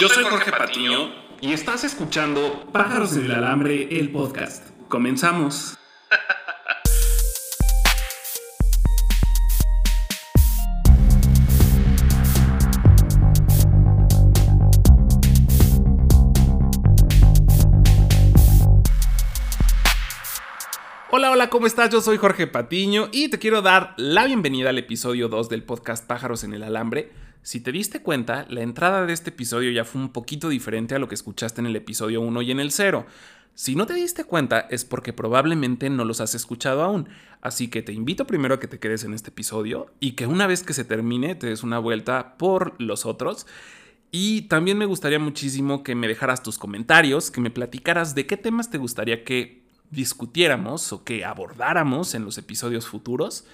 Yo soy Jorge Patiño y estás escuchando Pájaros en el Alambre, el podcast. Comenzamos. Hola, hola, ¿cómo estás? Yo soy Jorge Patiño y te quiero dar la bienvenida al episodio 2 del podcast Pájaros en el Alambre. Si te diste cuenta, la entrada de este episodio ya fue un poquito diferente a lo que escuchaste en el episodio 1 y en el 0. Si no te diste cuenta es porque probablemente no los has escuchado aún, así que te invito primero a que te quedes en este episodio y que una vez que se termine te des una vuelta por los otros. Y también me gustaría muchísimo que me dejaras tus comentarios, que me platicaras de qué temas te gustaría que discutiéramos o que abordáramos en los episodios futuros.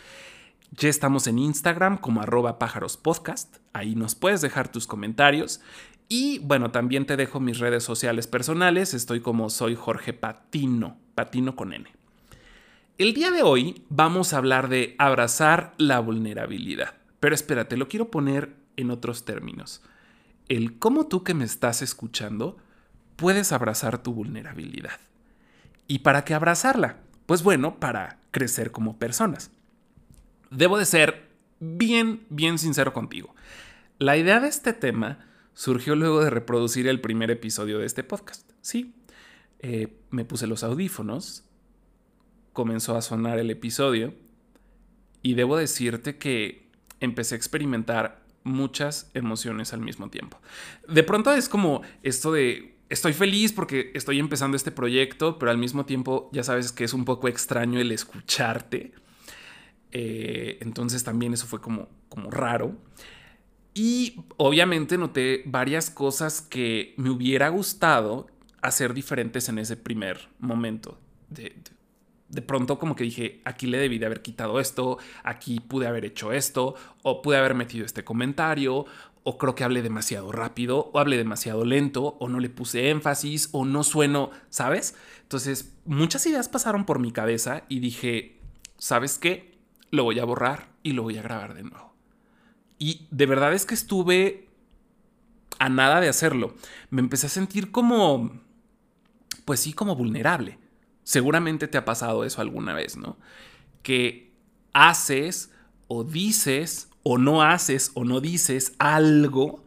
Ya estamos en Instagram como arroba pájarospodcast, ahí nos puedes dejar tus comentarios. Y bueno, también te dejo mis redes sociales personales, estoy como soy Jorge Patino, Patino con N. El día de hoy vamos a hablar de abrazar la vulnerabilidad. Pero espérate, lo quiero poner en otros términos. El cómo tú que me estás escuchando puedes abrazar tu vulnerabilidad. ¿Y para qué abrazarla? Pues bueno, para crecer como personas. Debo de ser bien, bien sincero contigo. La idea de este tema surgió luego de reproducir el primer episodio de este podcast. Sí, eh, me puse los audífonos, comenzó a sonar el episodio y debo decirte que empecé a experimentar muchas emociones al mismo tiempo. De pronto es como esto de estoy feliz porque estoy empezando este proyecto, pero al mismo tiempo ya sabes que es un poco extraño el escucharte. Eh, entonces también eso fue como, como raro. Y obviamente noté varias cosas que me hubiera gustado hacer diferentes en ese primer momento. De, de, pronto como que dije, aquí le debí de haber quitado esto, aquí pude haber hecho esto, o pude haber metido este comentario, o creo que hablé demasiado rápido, o hablé demasiado lento, o no le puse énfasis, o no sueno, ¿sabes? Entonces, muchas ideas pasaron por mi cabeza y dije, ¿sabes qué? Lo voy a borrar y lo voy a grabar de nuevo. Y de verdad es que estuve a nada de hacerlo. Me empecé a sentir como, pues sí, como vulnerable. Seguramente te ha pasado eso alguna vez, ¿no? Que haces o dices o no haces o no dices algo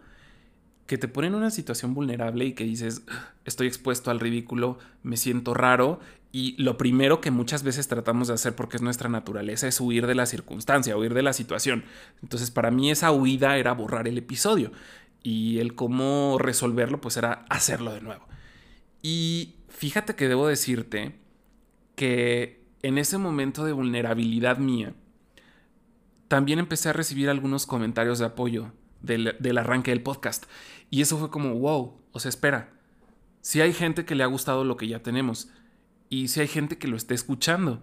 que te pone en una situación vulnerable y que dices, estoy expuesto al ridículo, me siento raro y lo primero que muchas veces tratamos de hacer porque es nuestra naturaleza es huir de la circunstancia, huir de la situación. Entonces para mí esa huida era borrar el episodio y el cómo resolverlo pues era hacerlo de nuevo. Y fíjate que debo decirte que en ese momento de vulnerabilidad mía, también empecé a recibir algunos comentarios de apoyo del, arranque del podcast. Y eso fue como, wow, o sea, espera, si hay gente que le ha gustado lo que ya tenemos y si hay gente que lo está escuchando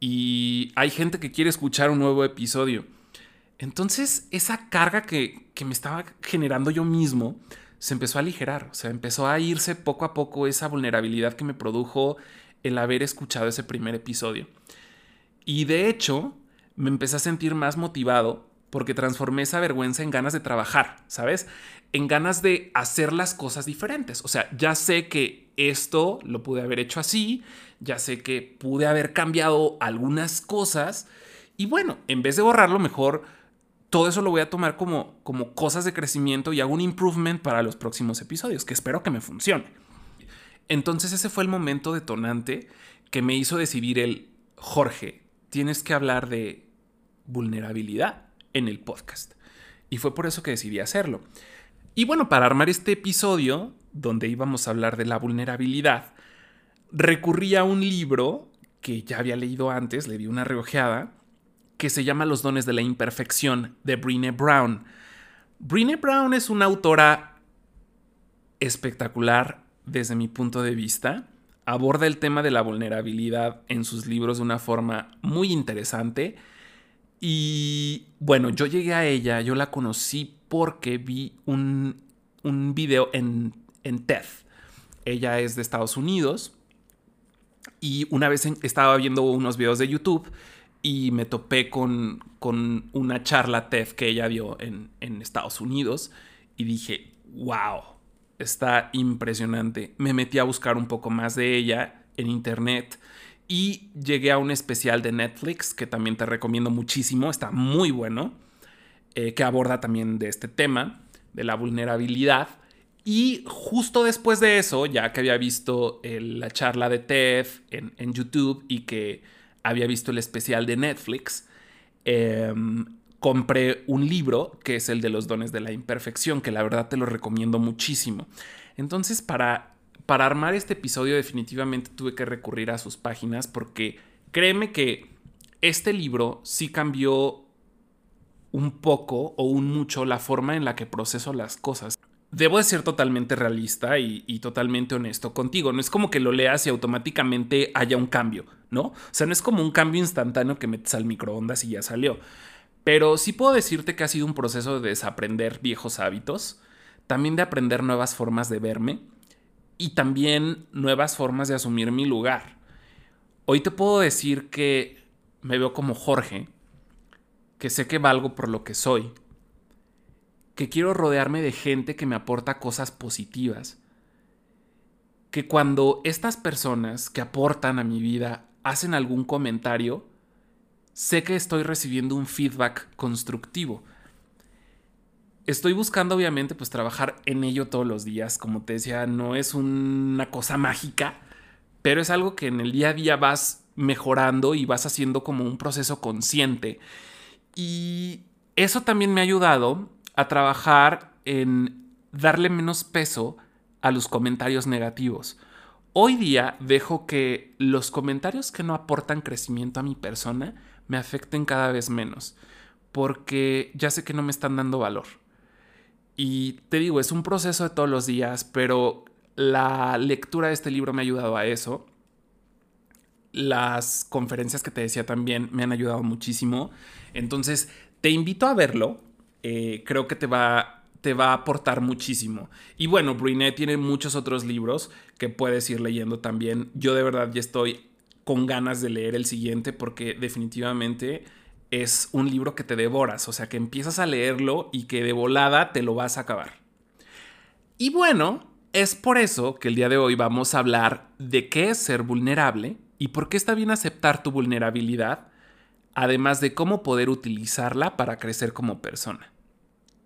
y hay gente que quiere escuchar un nuevo episodio. Entonces esa carga que, que me estaba generando yo mismo se empezó a aligerar, o sea, empezó a irse poco a poco esa vulnerabilidad que me produjo el haber escuchado ese primer episodio. Y de hecho, me empecé a sentir más motivado porque transformé esa vergüenza en ganas de trabajar, ¿sabes? En ganas de hacer las cosas diferentes. O sea, ya sé que esto lo pude haber hecho así, ya sé que pude haber cambiado algunas cosas y bueno, en vez de borrarlo, mejor todo eso lo voy a tomar como, como cosas de crecimiento y hago un improvement para los próximos episodios, que espero que me funcione. Entonces ese fue el momento detonante que me hizo decidir el, Jorge, tienes que hablar de vulnerabilidad en el podcast. Y fue por eso que decidí hacerlo. Y bueno, para armar este episodio, donde íbamos a hablar de la vulnerabilidad, recurrí a un libro que ya había leído antes, le di una reojeada, que se llama Los dones de la imperfección, de Brene Brown. Brene Brown es una autora espectacular desde mi punto de vista. Aborda el tema de la vulnerabilidad en sus libros de una forma muy interesante y bueno, yo llegué a ella, yo la conocí porque vi un, un video en, en TED. Ella es de Estados Unidos y una vez estaba viendo unos videos de YouTube y me topé con, con una charla TED que ella dio en, en Estados Unidos y dije, wow, está impresionante. Me metí a buscar un poco más de ella en internet y llegué a un especial de Netflix que también te recomiendo muchísimo, está muy bueno, eh, que aborda también de este tema, de la vulnerabilidad. Y justo después de eso, ya que había visto la charla de TED en, YouTube y que había visto el especial de Netflix, em, compré un libro que es el de los dones de la imperfección, que la verdad te lo recomiendo muchísimo. Entonces, para, para armar este episodio definitivamente tuve que recurrir a sus páginas porque créeme que este libro sí cambió un poco o un mucho la forma en la que proceso las cosas. Debo de ser totalmente realista y, y, totalmente honesto contigo. No es como que lo leas y automáticamente haya un cambio, ¿no? O sea, no es como un cambio instantáneo que metes al microondas y ya salió. Pero sí puedo decirte que ha sido un proceso de desaprender viejos hábitos, también de aprender nuevas formas de verme y también nuevas formas de asumir mi lugar. Hoy te puedo decir que me veo como Jorge, que sé que valgo por lo que soy, que quiero rodearme de gente que me aporta cosas positivas, que cuando estas personas que aportan a mi vida hacen algún comentario, sé que estoy recibiendo un feedback constructivo. Estoy buscando obviamente pues trabajar en ello todos los días, como te decía, no es una cosa mágica, pero es algo que en el día a día vas mejorando y vas haciendo como un proceso consciente. Y eso también me ha ayudado a trabajar en darle menos peso a los comentarios negativos. Hoy día dejo que los comentarios que no aportan crecimiento a mi persona me afecten cada vez menos, porque ya sé que no me están dando valor. Y te digo, es un proceso de todos los días, pero la lectura de este libro me ha ayudado a eso. Las conferencias que te decía también me han ayudado muchísimo. Entonces, te invito a verlo. Eh, creo que te va, te va a aportar muchísimo. Y bueno, Brunet tiene muchos otros libros que puedes ir leyendo también. Yo de verdad ya estoy con ganas de leer el siguiente porque definitivamente es un libro que te devoras, o sea que empiezas a leerlo y que de volada te lo vas a acabar. Y bueno, es por eso que el día de hoy vamos a hablar de qué es ser vulnerable y por qué está bien aceptar tu vulnerabilidad, además de cómo poder utilizarla para crecer como persona.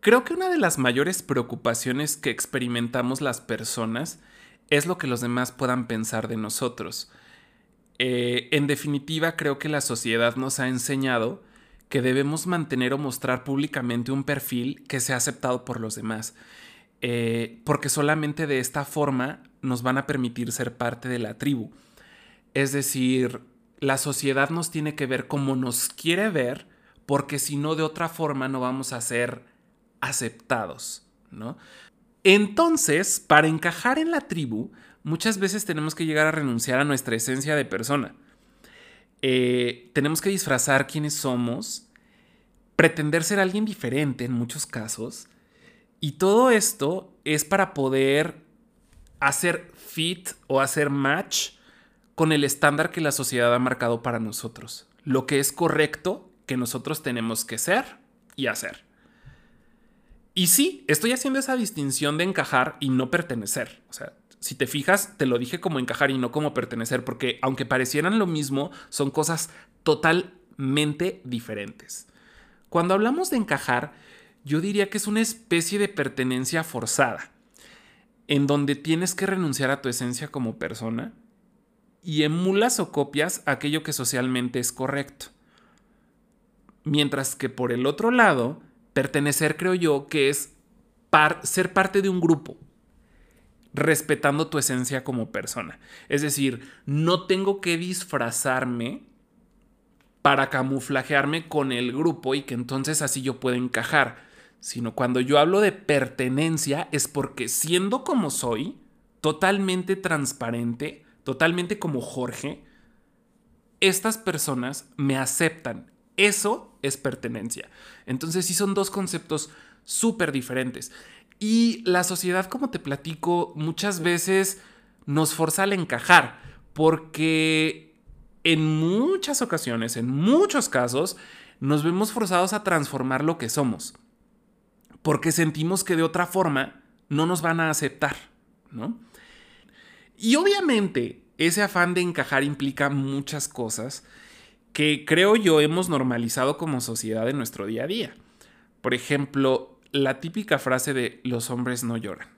Creo que una de las mayores preocupaciones que experimentamos las personas es lo que los demás puedan pensar de nosotros. Eh, en definitiva, creo que la sociedad nos ha enseñado que debemos mantener o mostrar públicamente un perfil que sea aceptado por los demás, eh, porque solamente de esta forma nos van a permitir ser parte de la tribu. Es decir, la sociedad nos tiene que ver como nos quiere ver, porque si no, de otra forma no vamos a ser aceptados, ¿no? Entonces, para encajar en la tribu, muchas veces tenemos que llegar a renunciar a nuestra esencia de persona. Eh, tenemos que disfrazar quiénes somos, pretender ser alguien diferente en muchos casos. Y todo esto es para poder hacer fit o hacer match con el estándar que la sociedad ha marcado para nosotros. Lo que es correcto que nosotros tenemos que ser y hacer. Y sí, estoy haciendo esa distinción de encajar y no pertenecer. O sea, si te fijas, te lo dije como encajar y no como pertenecer, porque aunque parecieran lo mismo, son cosas totalmente diferentes. Cuando hablamos de encajar, yo diría que es una especie de pertenencia forzada, en donde tienes que renunciar a tu esencia como persona y emulas o copias aquello que socialmente es correcto. Mientras que por el otro lado, pertenecer creo yo que es ser parte de un grupo, respetando tu esencia como persona. Es decir, no tengo que disfrazarme para camuflajearme con el grupo y que entonces así yo pueda encajar, sino cuando yo hablo de pertenencia es porque siendo como soy, totalmente transparente, totalmente como Jorge, estas personas me aceptan. Eso es pertenencia. Entonces sí son dos conceptos súper diferentes. Y la sociedad, como te platico, muchas veces nos forza al encajar, porque en muchas ocasiones, en muchos casos, nos vemos forzados a transformar lo que somos, porque sentimos que de otra forma no nos van a aceptar, ¿no? Y obviamente ese afán de encajar implica muchas cosas que creo yo hemos normalizado como sociedad en nuestro día a día. Por ejemplo, la típica frase de los hombres no lloran.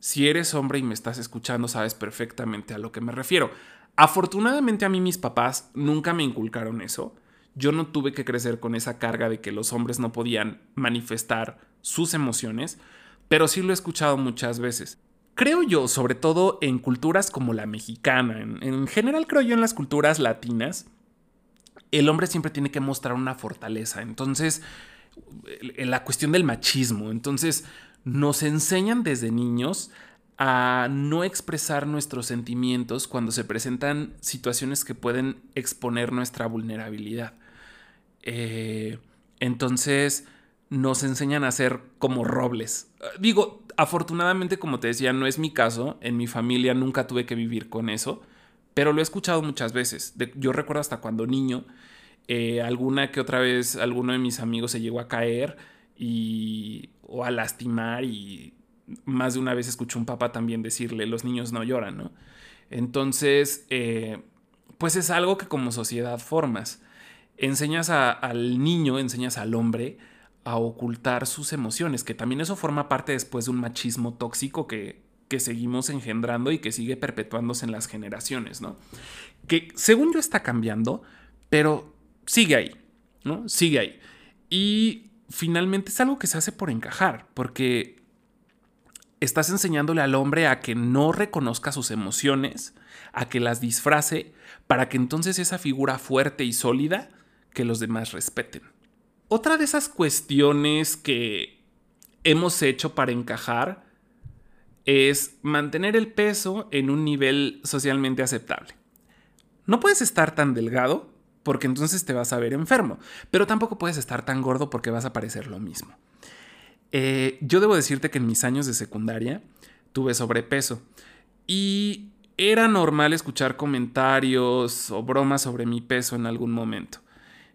Si eres hombre y me estás escuchando, sabes perfectamente a lo que me refiero. Afortunadamente a mí mis papás nunca me inculcaron eso. Yo no tuve que crecer con esa carga de que los hombres no podían manifestar sus emociones, pero sí lo he escuchado muchas veces. Creo yo, sobre todo en culturas como la mexicana, en, general creo yo en las culturas latinas, el hombre siempre tiene que mostrar una fortaleza. Entonces, la cuestión del machismo. Entonces, nos enseñan desde niños a no expresar nuestros sentimientos cuando se presentan situaciones que pueden exponer nuestra vulnerabilidad. Eh, entonces nos enseñan a ser como robles. Digo, afortunadamente, como te decía, no es mi caso. En mi familia nunca tuve que vivir con eso, pero lo he escuchado muchas veces. yo recuerdo hasta cuando niño, eh, alguna que otra vez alguno de mis amigos se llegó a caer y, o a lastimar y más de una vez escuché un papá también decirle, los niños no lloran, ¿no? Entonces, eh, pues es algo que como sociedad formas. Enseñas al niño, enseñas al hombre a ocultar sus emociones, que también eso forma parte después de un machismo tóxico que, que seguimos engendrando y que sigue perpetuándose en las generaciones, ¿no? Que según yo está cambiando, pero sigue ahí, ¿no? Sigue ahí. Y finalmente es algo que se hace por encajar, porque estás enseñándole al hombre a que no reconozca sus emociones, a que las disfrace, para que entonces esa figura fuerte y sólida que los demás respeten. Otra de esas cuestiones que hemos hecho para encajar es mantener el peso en un nivel socialmente aceptable. No puedes estar tan delgado porque entonces te vas a ver enfermo. Pero tampoco puedes estar tan gordo porque vas a parecer lo mismo. Eh, yo debo decirte que en mis años de secundaria tuve sobrepeso y era normal escuchar comentarios o bromas sobre mi peso en algún momento.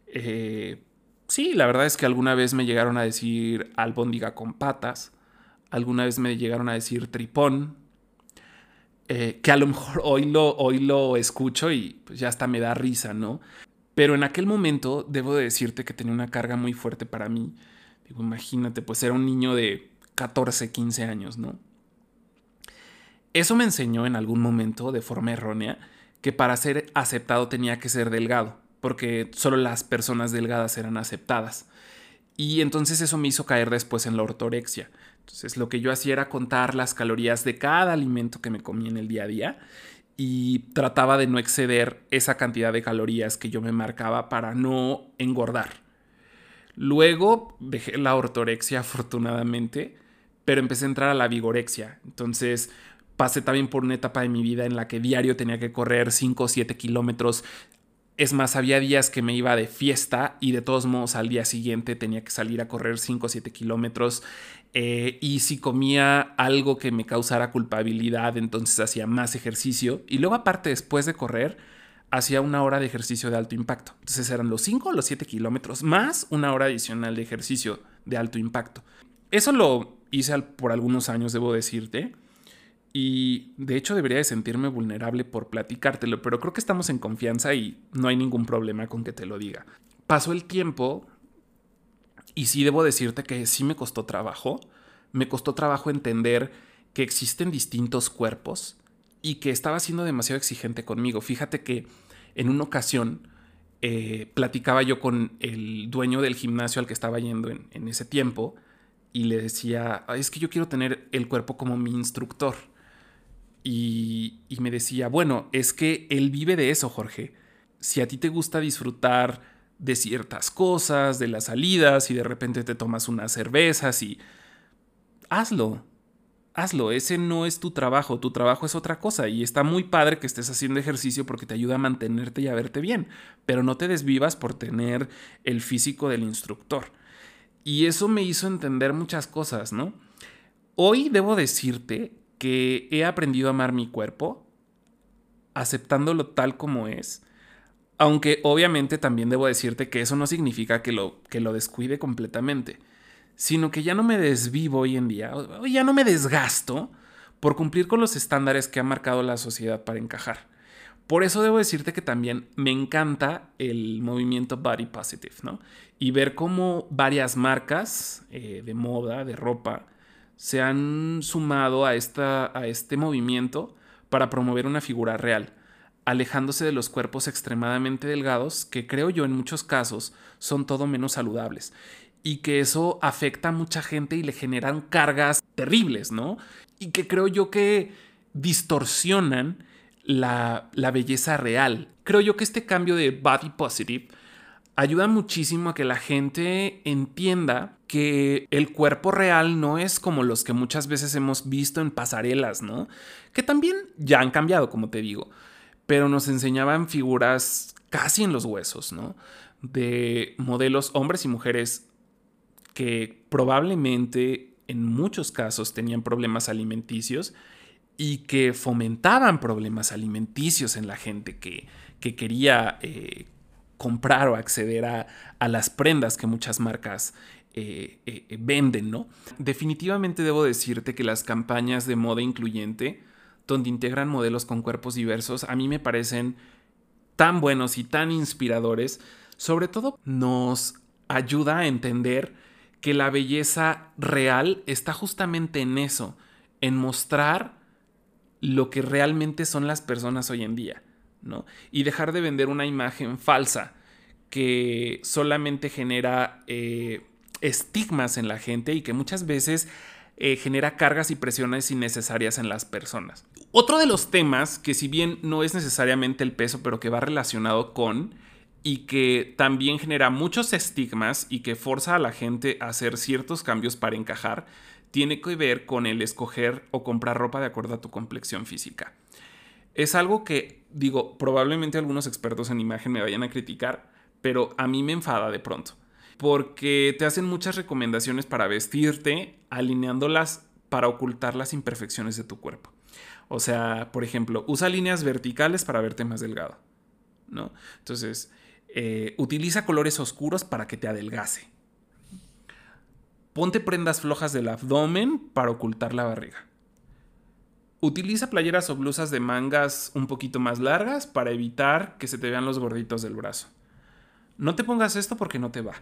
Eh, sí, la verdad es que alguna vez me llegaron a decir albóndiga con patas, alguna vez me llegaron a decir tripón, eh, que a lo mejor hoy lo, hoy lo escucho y pues ya hasta me da risa, ¿no? Pero en aquel momento debo de decirte que tenía una carga muy fuerte para mí. Digo, imagínate, pues era un niño de 14, 15 años, ¿no? Eso me enseñó en algún momento, de forma errónea, que para ser aceptado tenía que ser delgado, porque solo las personas delgadas eran aceptadas. Y entonces eso me hizo caer después en la ortorexia. Entonces lo que yo hacía era contar las calorías de cada alimento que me comía en el día a día y trataba de no exceder esa cantidad de calorías que yo me marcaba para no engordar. Luego dejé la ortorexia afortunadamente, pero empecé a entrar a la vigorexia. Entonces pasé también por una etapa de mi vida en la que diario tenía que correr 5 o 7 kilómetros. Es más, había días que me iba de fiesta y de todos modos al día siguiente tenía que salir a correr 5 o 7 kilómetros. Eh, y si comía algo que me causara culpabilidad, entonces hacía más ejercicio. Y luego aparte, después de correr, hacía una hora de ejercicio de alto impacto. Entonces eran los 5 o los 7 kilómetros más una hora adicional de ejercicio de alto impacto. Eso lo hice por algunos años, debo decirte. Y de hecho debería de sentirme vulnerable por platicártelo, pero creo que estamos en confianza y no hay ningún problema con que te lo diga. Pasó el tiempo y sí debo decirte que sí me costó trabajo. Me costó trabajo entender que existen distintos cuerpos y que estaba siendo demasiado exigente conmigo. Fíjate que en una ocasión eh, platicaba yo con el dueño del gimnasio al que estaba yendo en, ese tiempo y le decía, es que yo quiero tener el cuerpo como mi instructor. Y, y me decía, bueno, es que él vive de eso, Jorge. Si a ti te gusta disfrutar de ciertas cosas, de las salidas y de repente te tomas unas cervezas y hazlo. Hazlo, ese no es tu trabajo, tu trabajo es otra cosa y está muy padre que estés haciendo ejercicio porque te ayuda a mantenerte y a verte bien, pero no te desvivas por tener el físico del instructor. Y eso me hizo entender muchas cosas, ¿no? Hoy debo decirte que he aprendido a amar mi cuerpo, aceptándolo tal como es, aunque obviamente también debo decirte que eso no significa que lo, que lo descuide completamente. sino que ya no me desvivo hoy en día, ya no me desgasto por cumplir con los estándares que ha marcado la sociedad para encajar. Por eso debo decirte que también me encanta el movimiento Body Positive, ¿no? Y ver cómo varias marcas eh, de moda, de ropa, se han sumado a, esta, a este movimiento para promover una figura real, alejándose de los cuerpos extremadamente delgados que creo yo en muchos casos son todo menos saludables y que eso afecta a mucha gente y le generan cargas terribles, ¿no? Y que creo yo que distorsionan la, la belleza real. Creo yo que este cambio de body positive ayuda muchísimo a que la gente entienda que el cuerpo real no es como los que muchas veces hemos visto en pasarelas, ¿no? Que también ya han cambiado, como te digo, pero nos enseñaban figuras casi en los huesos, ¿no? De modelos hombres y mujeres que probablemente en muchos casos tenían problemas alimenticios y que fomentaban problemas alimenticios en la gente que, quería eh, comprar o acceder a, las prendas que muchas marcas eh, eh, venden, ¿no? Definitivamente debo decirte que las campañas de moda incluyente, donde integran modelos con cuerpos diversos, a mí me parecen tan buenos y tan inspiradores. Sobre todo nos ayuda a entender que la belleza real está justamente en eso, en mostrar lo que realmente son las personas hoy en día, ¿no? Y dejar de vender una imagen falsa que solamente genera eh, estigmas en la gente y que muchas veces eh, genera cargas y presiones innecesarias en las personas. Otro de los temas que si bien no es necesariamente el peso, pero que va relacionado con y que también genera muchos estigmas y que forza a la gente a hacer ciertos cambios para encajar, tiene que ver con el escoger o comprar ropa de acuerdo a tu complexión física. Es algo que, digo, probablemente algunos expertos en imagen me vayan a criticar, pero a mí me enfada de pronto, porque te hacen muchas recomendaciones para vestirte, alineándolas para ocultar las imperfecciones de tu cuerpo. O sea, por ejemplo, usa líneas verticales para verte más delgado, ¿no? Entonces, eh, utiliza colores oscuros para que te adelgace. Ponte prendas flojas del abdomen para ocultar la barriga. Utiliza playeras o blusas de mangas un poquito más largas para evitar que se te vean los gorditos del brazo. No te pongas esto porque no te va.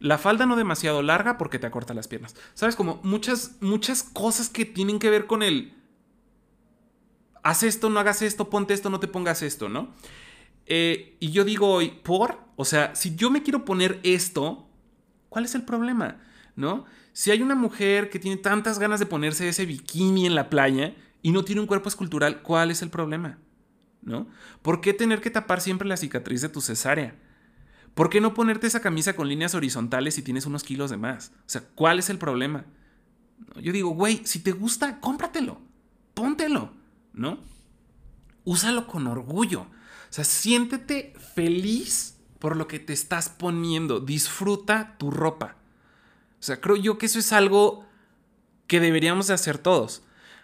La falda no demasiado larga porque te acorta las piernas. Sabes, como muchas, muchas cosas que tienen que ver con el... Haz esto, no hagas esto, ponte esto, no te pongas esto, ¿no? Eh, y yo digo hoy, ¿por? O sea, si yo me quiero poner esto, ¿cuál es el problema? ¿no? Si hay una mujer que tiene tantas ganas de ponerse ese bikini en la playa y no tiene un cuerpo escultural, ¿cuál es el problema? ¿No? ¿Por qué tener que tapar siempre la cicatriz de tu cesárea? ¿Por qué no ponerte esa camisa con líneas horizontales si tienes unos kilos de más? O sea, ¿cuál es el problema? Yo digo, güey, si te gusta, cómpratelo, póntelo, ¿no? Úsalo con orgullo. O sea, siéntete feliz por lo que te estás poniendo. Disfruta tu ropa. O sea, creo yo que eso es algo que deberíamos de hacer todos.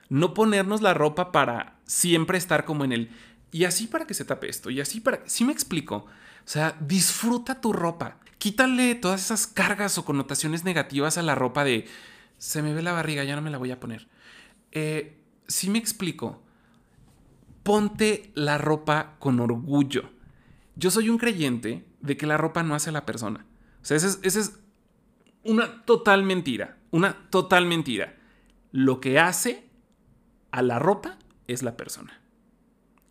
No ponernos la ropa para siempre estar como en el... Y así para que se tape esto, y así para... Sí me explico. O sea, disfruta tu ropa. Quítale todas esas cargas o connotaciones negativas a la ropa de... Se me ve la barriga, ya no me la voy a poner. Eh, sí me explico. Ponte la ropa con orgullo. Yo soy un creyente de que la ropa no hace a la persona. O sea, ese es, ese es una total mentira, una total mentira. Lo que hace a la ropa es la persona.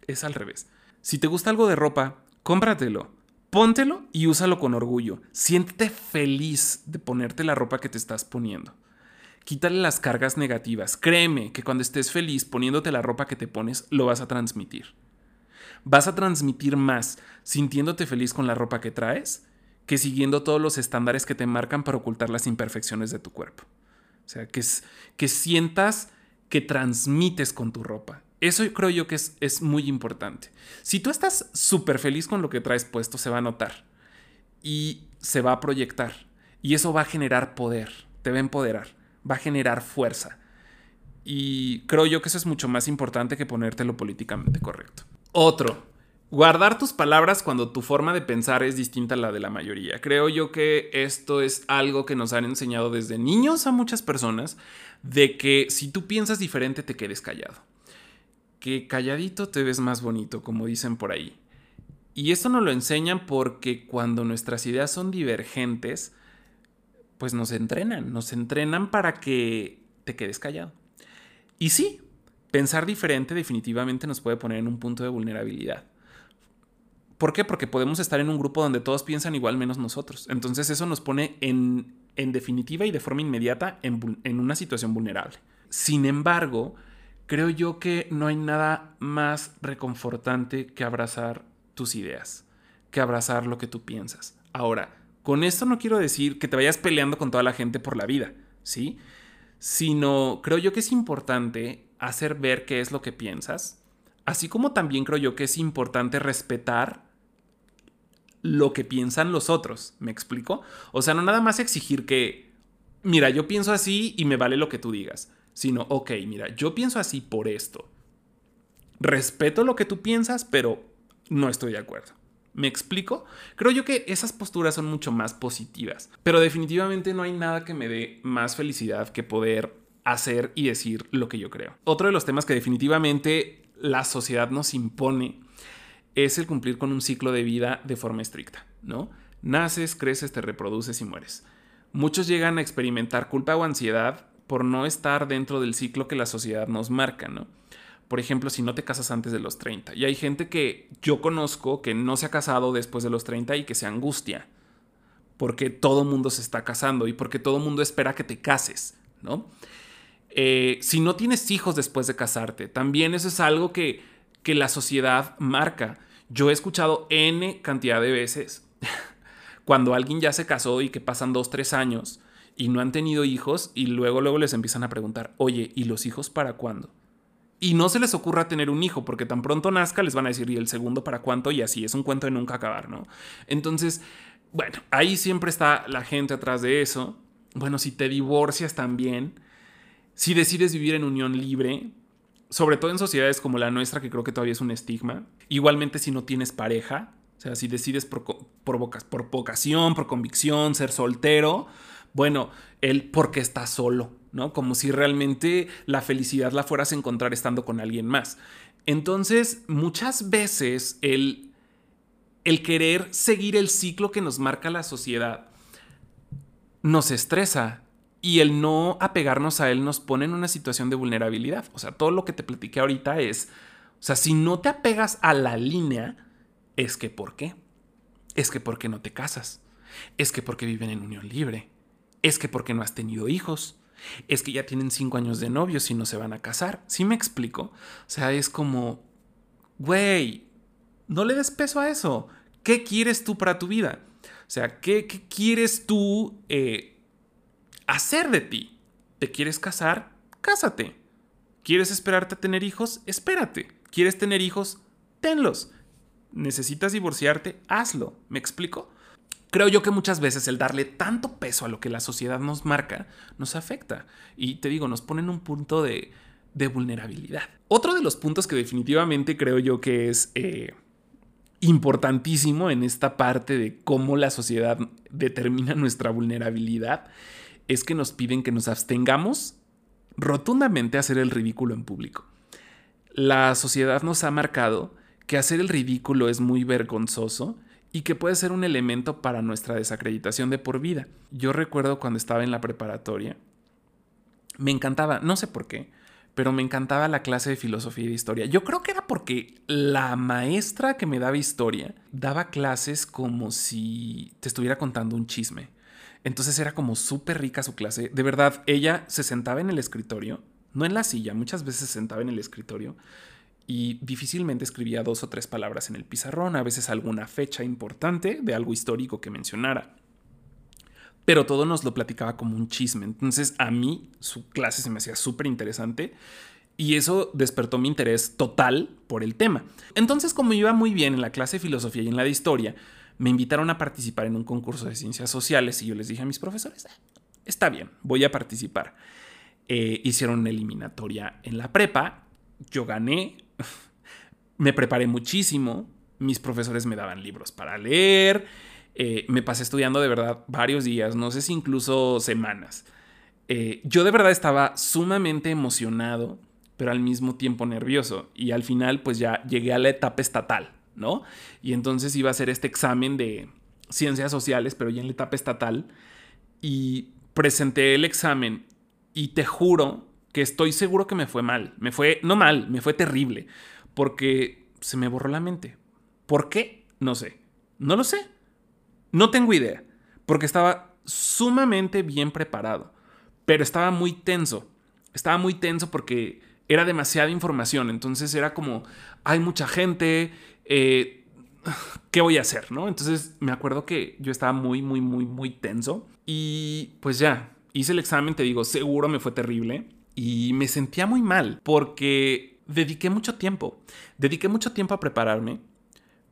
Es al revés. Si te gusta algo de ropa, cómpratelo, póntelo y úsalo con orgullo. Siéntete feliz de ponerte la ropa que te estás poniendo. Quítale las cargas negativas. Créeme que cuando estés feliz poniéndote la ropa que te pones, lo vas a transmitir. Vas a transmitir más sintiéndote feliz con la ropa que traes que siguiendo todos los estándares que te marcan para ocultar las imperfecciones de tu cuerpo. O sea, que, que sientas que transmites con tu ropa. Eso creo yo que es, es muy importante. Si tú estás súper feliz con lo que traes puesto, se va a notar y se va a proyectar. Y eso va a generar poder, te va a empoderar, va a generar fuerza. Y creo yo que eso es mucho más importante que ponértelo políticamente correcto. Otro, Guardar tus palabras cuando tu forma de pensar es distinta a la de la mayoría. Creo yo que esto es algo que nos han enseñado desde niños a muchas personas, de que si tú piensas diferente te quedes callado. Que calladito te ves más bonito, como dicen por ahí. Y esto nos lo enseñan porque cuando nuestras ideas son divergentes, pues nos entrenan, nos entrenan para que te quedes callado. Y sí, pensar diferente definitivamente nos puede poner en un punto de vulnerabilidad. ¿Por qué? Porque podemos estar en un grupo donde todos piensan igual menos nosotros. Entonces eso nos pone en, en definitiva y de forma inmediata en, en una situación vulnerable. Sin embargo, creo yo que no hay nada más reconfortante que abrazar tus ideas, que abrazar lo que tú piensas. Ahora, con esto no quiero decir que te vayas peleando con toda la gente por la vida, ¿sí? Sino creo yo que es importante hacer ver qué es lo que piensas, así como también creo yo que es importante respetar lo que piensan los otros. ¿Me explico? O sea, no nada más exigir que, mira, yo pienso así y me vale lo que tú digas, sino, ok, mira, yo pienso así por esto. Respeto lo que tú piensas, pero no estoy de acuerdo. ¿Me explico? Creo yo que esas posturas son mucho más positivas, pero definitivamente no hay nada que me dé más felicidad que poder hacer y decir lo que yo creo. Otro de los temas que definitivamente la sociedad nos impone es el cumplir con un ciclo de vida de forma estricta, ¿no? Naces, creces, te reproduces y mueres. Muchos llegan a experimentar culpa o ansiedad por no estar dentro del ciclo que la sociedad nos marca, ¿no? Por ejemplo, si no te casas antes de los 30. Y hay gente que yo conozco que no se ha casado después de los 30 y que se angustia. Porque todo mundo se está casando y porque todo mundo espera que te cases, ¿no? Eh, si no tienes hijos después de casarte, también eso es algo que que la sociedad marca. Yo he escuchado N cantidad de veces cuando alguien ya se casó y que pasan dos, tres años y no han tenido hijos y luego, luego les empiezan a preguntar, oye, ¿y los hijos para cuándo? Y no se les ocurra tener un hijo, porque tan pronto nazca les van a decir, ¿y el segundo para cuánto? Y así, es un cuento de nunca acabar, ¿no? Entonces, bueno, ahí siempre está la gente atrás de eso. Bueno, si te divorcias también, si decides vivir en unión libre, sobre todo en sociedades como la nuestra, que creo que todavía es un estigma. Igualmente si no tienes pareja, o sea, si decides por, por, por vocación, por convicción, ser soltero, bueno, el porque estás solo, ¿no? Como si realmente la felicidad la fueras a encontrar estando con alguien más. Entonces, muchas veces el, el querer seguir el ciclo que nos marca la sociedad nos estresa y el no apegarnos a él nos pone en una situación de vulnerabilidad. O sea, todo lo que te platiqué ahorita es, o sea, si no te apegas a la línea, es que ¿por qué? Es que porque no te casas. Es que porque viven en unión libre. Es que porque no has tenido hijos. Es que ya tienen cinco años de novios y no se van a casar. ¿Sí me explico? O sea, es como, güey, no le des peso a eso. ¿Qué quieres tú para tu vida? O sea, ¿qué, qué quieres tú eh, hacer de ti. ¿Te quieres casar? Cásate. ¿Quieres esperarte a tener hijos? Espérate. ¿Quieres tener hijos? Tenlos. ¿Necesitas divorciarte? Hazlo. ¿Me explico? Creo yo que muchas veces el darle tanto peso a lo que la sociedad nos marca nos afecta. Y te digo, nos pone en un punto de, vulnerabilidad. Otro de los puntos que definitivamente creo yo que es eh, importantísimo en esta parte de cómo la sociedad determina nuestra vulnerabilidad es que nos piden que nos abstengamos rotundamente a hacer el ridículo en público. La sociedad nos ha marcado que hacer el ridículo es muy vergonzoso y que puede ser un elemento para nuestra desacreditación de por vida. Yo recuerdo cuando estaba en la preparatoria, me encantaba, no sé por qué, pero me encantaba la clase de filosofía y de historia. Yo creo que era porque la maestra que me daba historia daba clases como si te estuviera contando un chisme. Entonces era como súper rica su clase. De verdad, ella se sentaba en el escritorio, no en la silla, muchas veces se sentaba en el escritorio y difícilmente escribía dos o tres palabras en el pizarrón, a veces alguna fecha importante de algo histórico que mencionara. Pero todo nos lo platicaba como un chisme. Entonces a mí su clase se me hacía súper interesante y eso despertó mi interés total por el tema. Entonces como iba muy bien en la clase de filosofía y en la de historia, me invitaron a participar en un concurso de ciencias sociales y yo les dije a mis profesores, ah, está bien, voy a participar. Eh, hicieron una eliminatoria en la prepa, yo gané, me preparé muchísimo, mis profesores me daban libros para leer, eh, me pasé estudiando de verdad varios días, no sé si incluso semanas. Eh, yo de verdad estaba sumamente emocionado, pero al mismo tiempo nervioso. Y al final, pues ya llegué a la etapa estatal, ¿no? Y entonces iba a hacer este examen de ciencias sociales, pero ya en la etapa estatal. Y presenté el examen y te juro que estoy seguro que me fue mal. Me fue, no mal, me fue terrible. Porque se me borró la mente. ¿Por qué? No sé. No lo sé. No tengo idea. Porque estaba sumamente bien preparado pero estaba muy tenso. Estaba muy tenso porque era demasiada información, entonces era como, hay mucha gente, eh, ¿qué voy a hacer? ¿no? Entonces me acuerdo que yo estaba muy, muy, muy, muy tenso y pues ya, hice el examen, te digo, seguro me fue terrible y me sentía muy mal porque dediqué mucho tiempo, dediqué mucho tiempo a prepararme.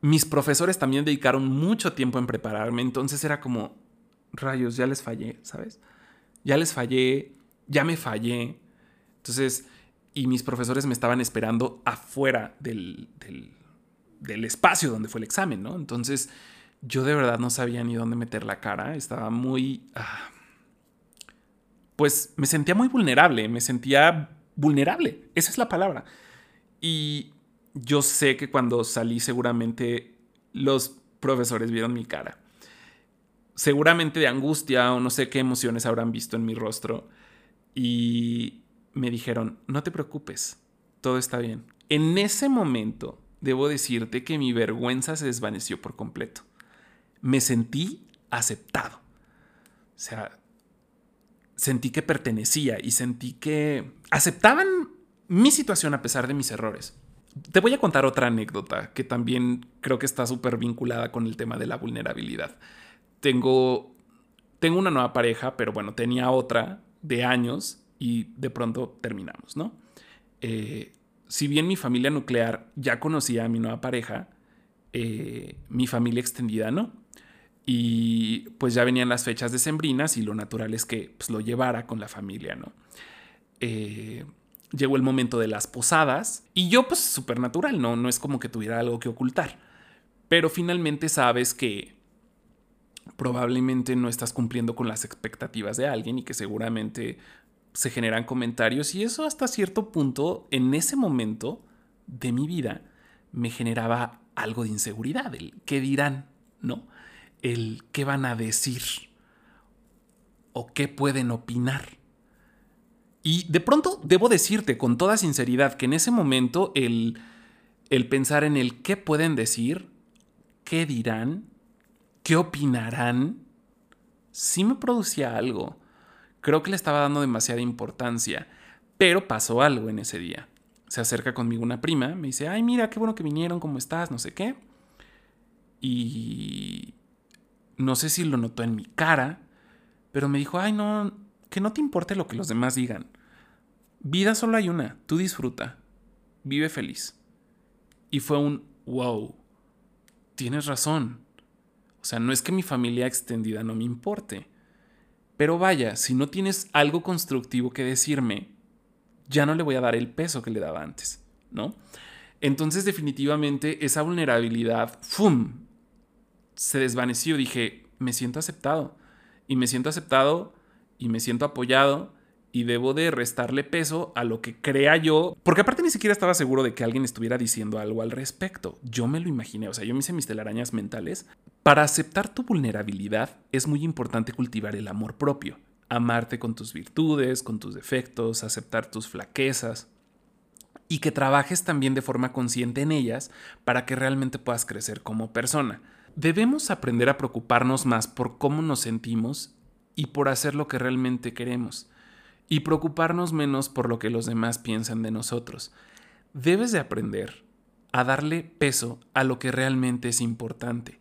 Mis profesores también dedicaron mucho tiempo en prepararme, entonces era como, rayos, ya les fallé, ¿sabes? ya les fallé, ya me fallé. Entonces, y mis profesores me estaban esperando afuera del, del, espacio donde fue el examen, ¿no? Entonces, yo de verdad no sabía ni dónde meter la cara, estaba muy... Ah, pues me sentía muy vulnerable, me sentía vulnerable, esa es la palabra. Y yo sé que cuando salí seguramente los profesores vieron mi cara seguramente de angustia o no sé qué emociones habrán visto en mi rostro. Y me dijeron, no te preocupes, todo está bien. En ese momento, debo decirte que mi vergüenza se desvaneció por completo. Me sentí aceptado. O sea, sentí que pertenecía y sentí que aceptaban mi situación a pesar de mis errores. Te voy a contar otra anécdota que también creo que está súper vinculada con el tema de la vulnerabilidad tengo, tengo una nueva pareja, pero bueno, tenía otra de años y de pronto terminamos, ¿no? Eh, si bien mi familia nuclear ya conocía a mi nueva pareja, eh, mi familia extendida no. Y pues ya venían las fechas decembrinas y lo natural es que pues, lo llevara con la familia, ¿no? Eh, llegó el momento de las posadas y yo pues súper natural, ¿no? No es como que tuviera algo que ocultar. Pero finalmente sabes que probablemente no estás cumpliendo con las expectativas de alguien y que seguramente se generan comentarios y eso hasta cierto punto en ese momento de mi vida me generaba algo de inseguridad, el qué dirán, ¿no? El qué van a decir o qué pueden opinar. Y de pronto debo decirte con toda sinceridad que en ese momento el, el pensar en el qué pueden decir, qué dirán, ¿Qué opinarán? Sí me producía algo. Creo que le estaba dando demasiada importancia. Pero pasó algo en ese día. Se acerca conmigo una prima, me dice, ay, mira, qué bueno que vinieron, ¿cómo estás? No sé qué. Y no sé si lo notó en mi cara, pero me dijo, ay, no, que no te importe lo que los demás digan. Vida solo hay una, tú disfruta, vive feliz. Y fue un, wow, tienes razón. O sea, no es que mi familia extendida no me importe. Pero vaya, si no tienes algo constructivo que decirme, ya no le voy a dar el peso que le daba antes, ¿no? Entonces definitivamente esa vulnerabilidad, ¡fum!, se desvaneció. Dije, me siento aceptado. Y me siento aceptado y me siento apoyado y debo de restarle peso a lo que crea yo, porque aparte ni siquiera estaba seguro de que alguien estuviera diciendo algo al respecto. Yo me lo imaginé, o sea, yo me hice mis telarañas mentales. Para aceptar tu vulnerabilidad es muy importante cultivar el amor propio, amarte con tus virtudes, con tus defectos, aceptar tus flaquezas y que trabajes también de forma consciente en ellas para que realmente puedas crecer como persona. Debemos aprender a preocuparnos más por cómo nos sentimos y por hacer lo que realmente queremos y preocuparnos menos por lo que los demás piensan de nosotros. Debes de aprender a darle peso a lo que realmente es importante,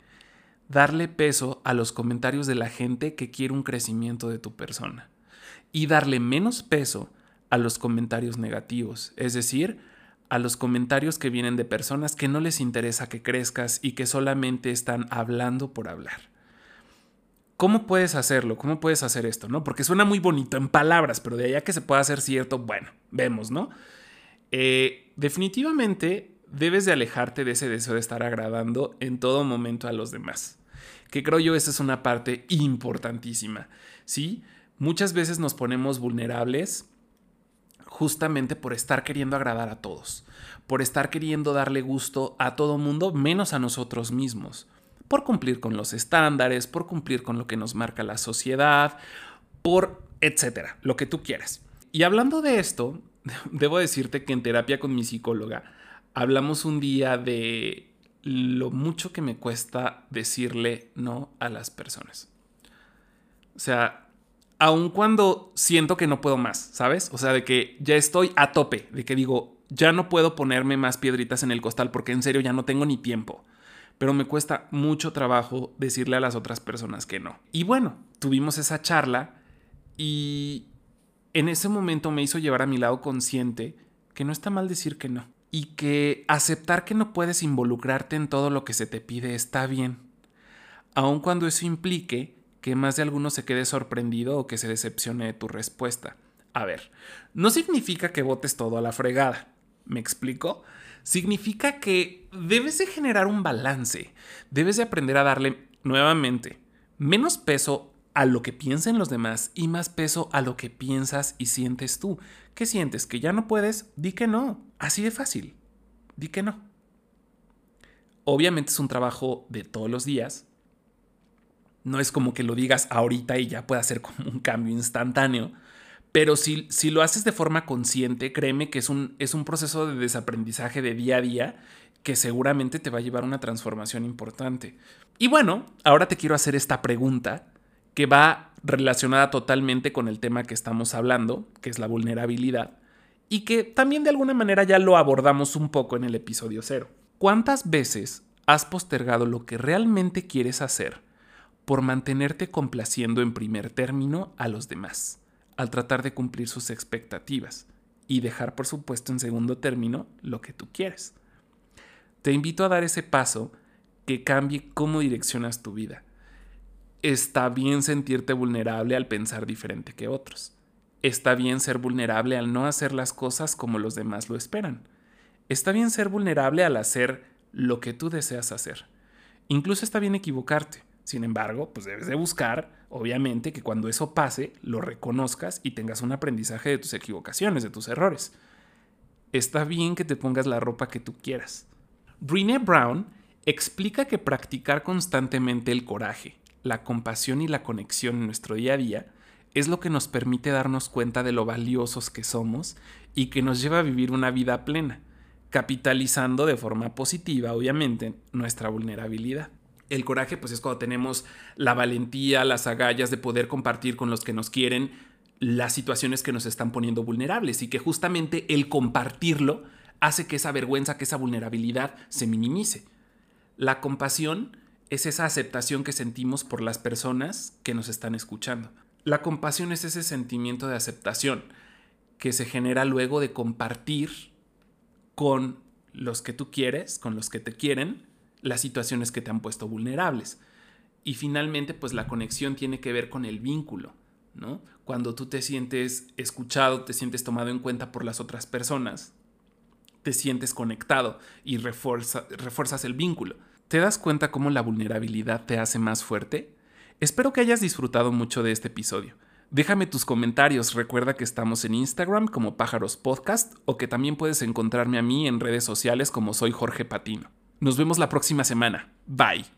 darle peso a los comentarios de la gente que quiere un crecimiento de tu persona y darle menos peso a los comentarios negativos, es decir, a los comentarios que vienen de personas que no les interesa que crezcas y que solamente están hablando por hablar. ¿Cómo puedes hacerlo? ¿Cómo puedes hacer esto? ¿no? Porque suena muy bonito en palabras, pero de allá que se pueda hacer cierto, bueno, vemos, ¿no? Eh, definitivamente debes de alejarte de ese deseo de estar agradando en todo momento a los demás. Que creo yo esa es una parte importantísima, ¿sí? Muchas veces nos ponemos vulnerables justamente por estar queriendo agradar a todos, por estar queriendo darle gusto a todo mundo menos a nosotros mismos, por cumplir con los estándares, por cumplir con lo que nos marca la sociedad, por etcétera, lo que tú quieras. Y hablando de esto, debo decirte que en terapia con mi psicóloga hablamos un día de lo mucho que me cuesta decirle no a las personas. O sea, aun cuando siento que no puedo más, ¿sabes? O sea, de que ya estoy a tope, de que digo, ya no puedo ponerme más piedritas en el costal porque en serio ya no tengo ni tiempo. Pero me cuesta mucho trabajo decirle a las otras personas que no. Y bueno, tuvimos esa charla y en ese momento me hizo llevar a mi lado consciente que no está mal decir que no. Y que aceptar que no puedes involucrarte en todo lo que se te pide está bien. Aun cuando eso implique que más de alguno se quede sorprendido o que se decepcione de tu respuesta. A ver, no significa que votes todo a la fregada. ¿Me explico? Significa que debes de generar un balance. Debes de aprender a darle nuevamente menos peso a lo que piensen los demás y más peso a lo que piensas y sientes tú. ¿Qué sientes? ¿Que ya no puedes? Di que no. Así de fácil. Di que no. Obviamente es un trabajo de todos los días. No es como que lo digas ahorita y ya pueda ser como un cambio instantáneo. Pero si, si lo haces de forma consciente, créeme que es un, es un proceso de desaprendizaje de día a día que seguramente te va a llevar a una transformación importante. Y bueno, ahora te quiero hacer esta pregunta que va relacionada totalmente con el tema que estamos hablando, que es la vulnerabilidad, y que también de alguna manera ya lo abordamos un poco en el episodio cero. ¿Cuántas veces has postergado lo que realmente quieres hacer por mantenerte complaciendo en primer término a los demás, al tratar de cumplir sus expectativas, y dejar por supuesto en segundo término lo que tú quieres? Te invito a dar ese paso que cambie cómo direccionas tu vida Está bien sentirte vulnerable al pensar diferente que otros. Está bien ser vulnerable al no hacer las cosas como los demás lo esperan. Está bien ser vulnerable al hacer lo que tú deseas hacer. Incluso está bien equivocarte. Sin embargo, pues debes de buscar, obviamente, que cuando eso pase, lo reconozcas y tengas un aprendizaje de tus equivocaciones, de tus errores. Está bien que te pongas la ropa que tú quieras. Brené Brown explica que practicar constantemente el coraje, la compasión y la conexión en nuestro día a día es lo que nos permite darnos cuenta de lo valiosos que somos y que nos lleva a vivir una vida plena, capitalizando de forma positiva, obviamente, nuestra vulnerabilidad. El coraje, pues es cuando tenemos la valentía, las agallas de poder compartir con los que nos quieren las situaciones que nos están poniendo vulnerables y que justamente el compartirlo hace que esa vergüenza, que esa vulnerabilidad se minimice. La compasión es esa aceptación que sentimos por las personas que nos están escuchando. La compasión es ese sentimiento de aceptación que se genera luego de compartir con los que tú quieres, con los que te quieren, las situaciones que te han puesto vulnerables. Y finalmente, pues la conexión tiene que ver con el vínculo, ¿no? Cuando tú te sientes escuchado, te sientes tomado en cuenta por las otras personas, te sientes conectado y refuerzas el vínculo. ¿Te das cuenta cómo la vulnerabilidad te hace más fuerte? Espero que hayas disfrutado mucho de este episodio. Déjame tus comentarios, recuerda que estamos en Instagram como Pájaros Podcast o que también puedes encontrarme a mí en redes sociales como soy Jorge Patino. Nos vemos la próxima semana. Bye.